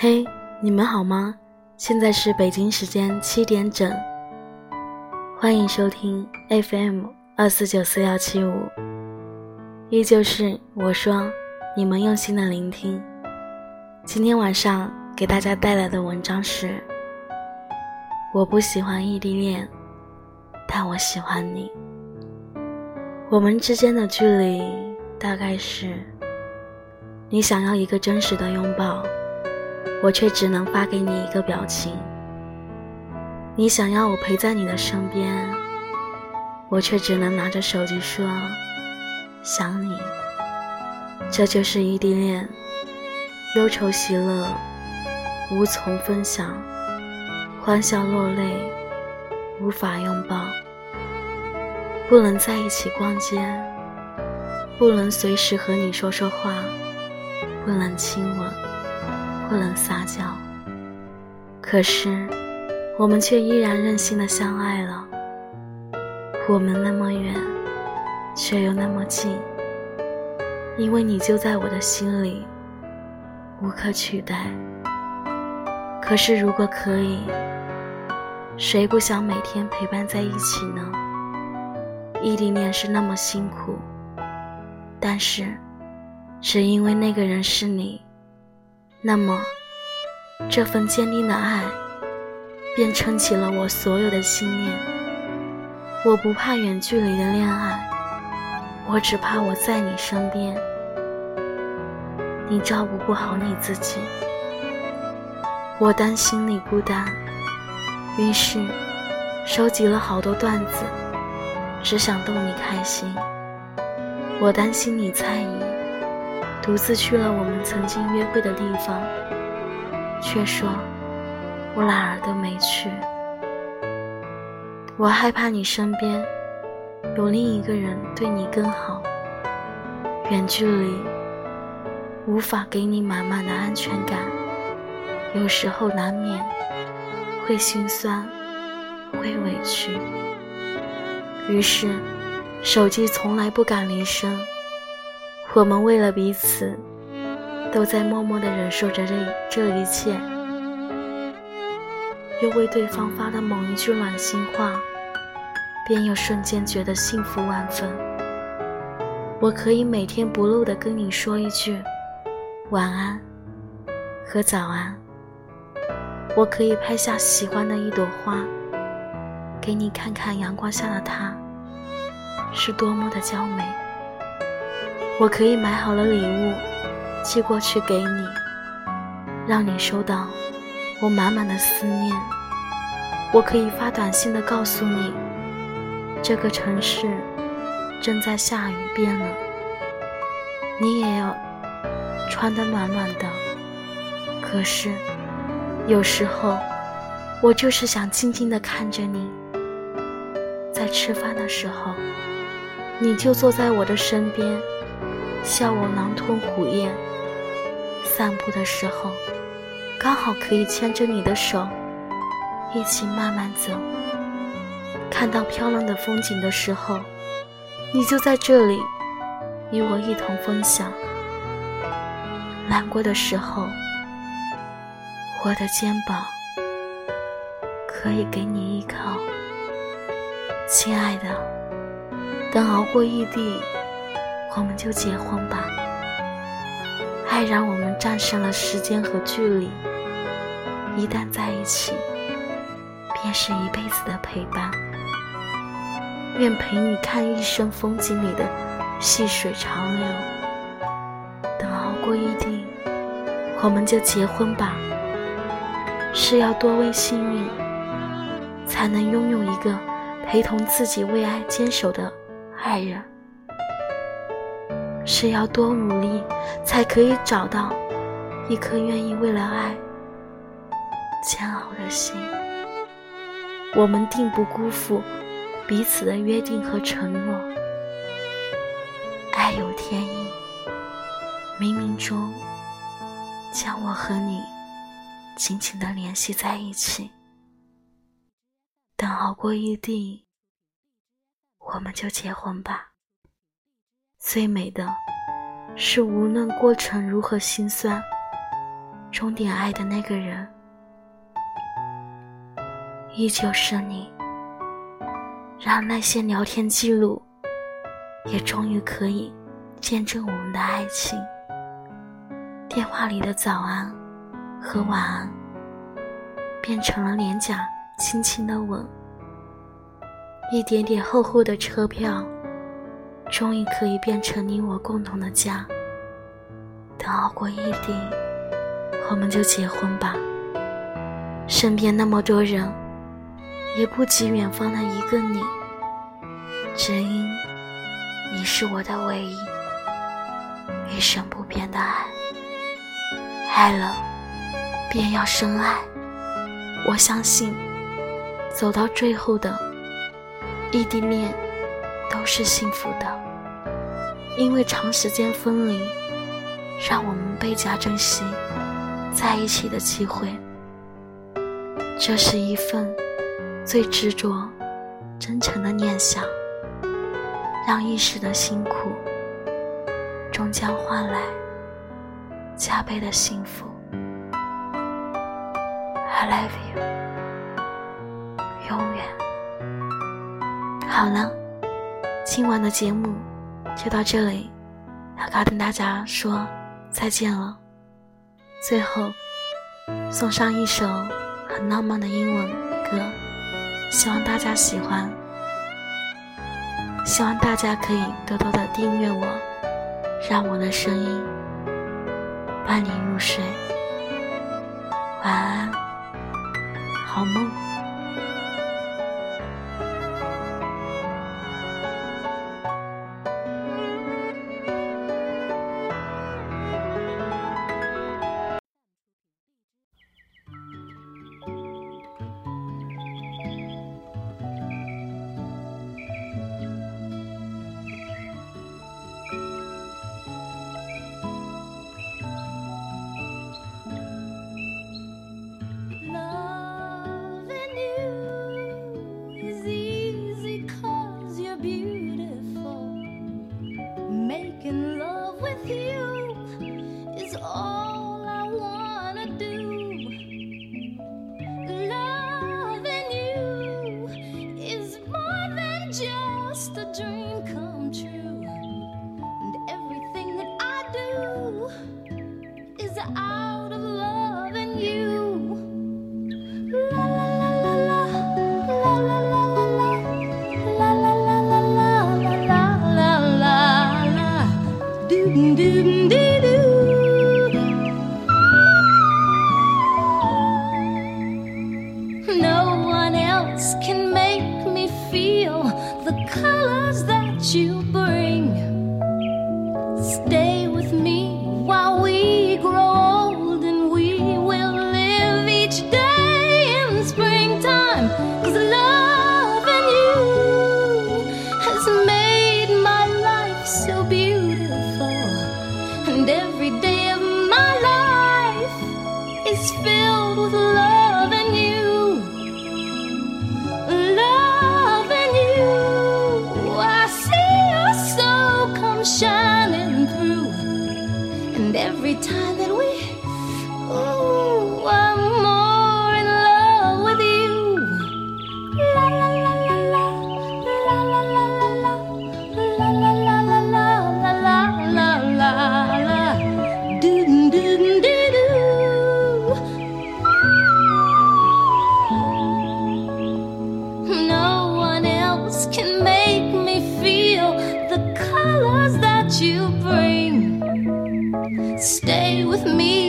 嘿，你们好吗？现在是北京时间七点整，欢迎收听 FM 二四九四幺七五，依旧是我说，你们用心的聆听。今天晚上给大家带来的文章是：我不喜欢异地恋，但我喜欢你。我们之间的距离大概是，你想要一个真实的拥抱。我却只能发给你一个表情。你想要我陪在你的身边，我却只能拿着手机说想你。这就是异地恋，忧愁喜乐无从分享，欢笑落泪无法拥抱，不能在一起逛街，不能随时和你说说话，不能亲吻。不能撒娇，可是我们却依然任性的相爱了。我们那么远，却又那么近，因为你就在我的心里，无可取代。可是如果可以，谁不想每天陪伴在一起呢？异地恋是那么辛苦，但是只因为那个人是你。那么，这份坚定的爱，便撑起了我所有的信念。我不怕远距离的恋爱，我只怕我在你身边，你照顾不好你自己。我担心你孤单，于是收集了好多段子，只想逗你开心。我担心你猜疑。独自去了我们曾经约会的地方，却说我哪儿都没去。我害怕你身边有另一个人对你更好。远距离无法给你满满的安全感，有时候难免会心酸，会委屈。于是，手机从来不敢离身。我们为了彼此，都在默默地忍受着这这一切，又为对方发的某一句暖心话，便又瞬间觉得幸福万分。我可以每天不漏地跟你说一句晚安和早安，我可以拍下喜欢的一朵花，给你看看阳光下的它，是多么的娇美。我可以买好了礼物，寄过去给你，让你收到我满满的思念。我可以发短信的告诉你，这个城市正在下雨变冷，你也要穿得暖暖的。可是有时候，我就是想静静的看着你，在吃饭的时候，你就坐在我的身边。笑我狼吞虎咽，散步的时候，刚好可以牵着你的手，一起慢慢走。看到漂亮的风景的时候，你就在这里，与我一同分享。难过的时候，我的肩膀可以给你依靠。亲爱的，等熬过异地。我们就结婚吧，爱让我们战胜了时间和距离。一旦在一起，便是一辈子的陪伴。愿陪你看一生风景里的细水长流。等熬过异地，我们就结婚吧。是要多为幸运，才能拥有一个陪同自己为爱坚守的爱人。是要多努力，才可以找到一颗愿意为了爱煎熬的心。我们定不辜负彼此的约定和承诺。爱有天意，冥冥中将我和你紧紧的联系在一起。等熬过异地，我们就结婚吧。最美的是，无论过程如何心酸，终点爱的那个人，依旧是你。让那些聊天记录，也终于可以见证我们的爱情。电话里的早安和晚安，变成了脸颊轻轻的吻。一点点厚厚的车票，终于可以变成你我共同的家。等熬过异地，我们就结婚吧。身边那么多人，也不及远方的一个你。只因你是我的唯一，一生不变的爱。爱了，便要深爱。我相信，走到最后的异地恋都是幸福的，因为长时间分离，让我们倍加珍惜在一起的机会。这是一份最执着、真诚的念想，让一时的辛苦，终将换来。加倍的幸福，I love you，永远。好了，今晚的节目就到这里，要跟大家说再见了。最后，送上一首很浪漫的英文歌，希望大家喜欢。希望大家可以多多的订阅我，让我的声音。伴你入睡，晚安，好梦。love with you. with me.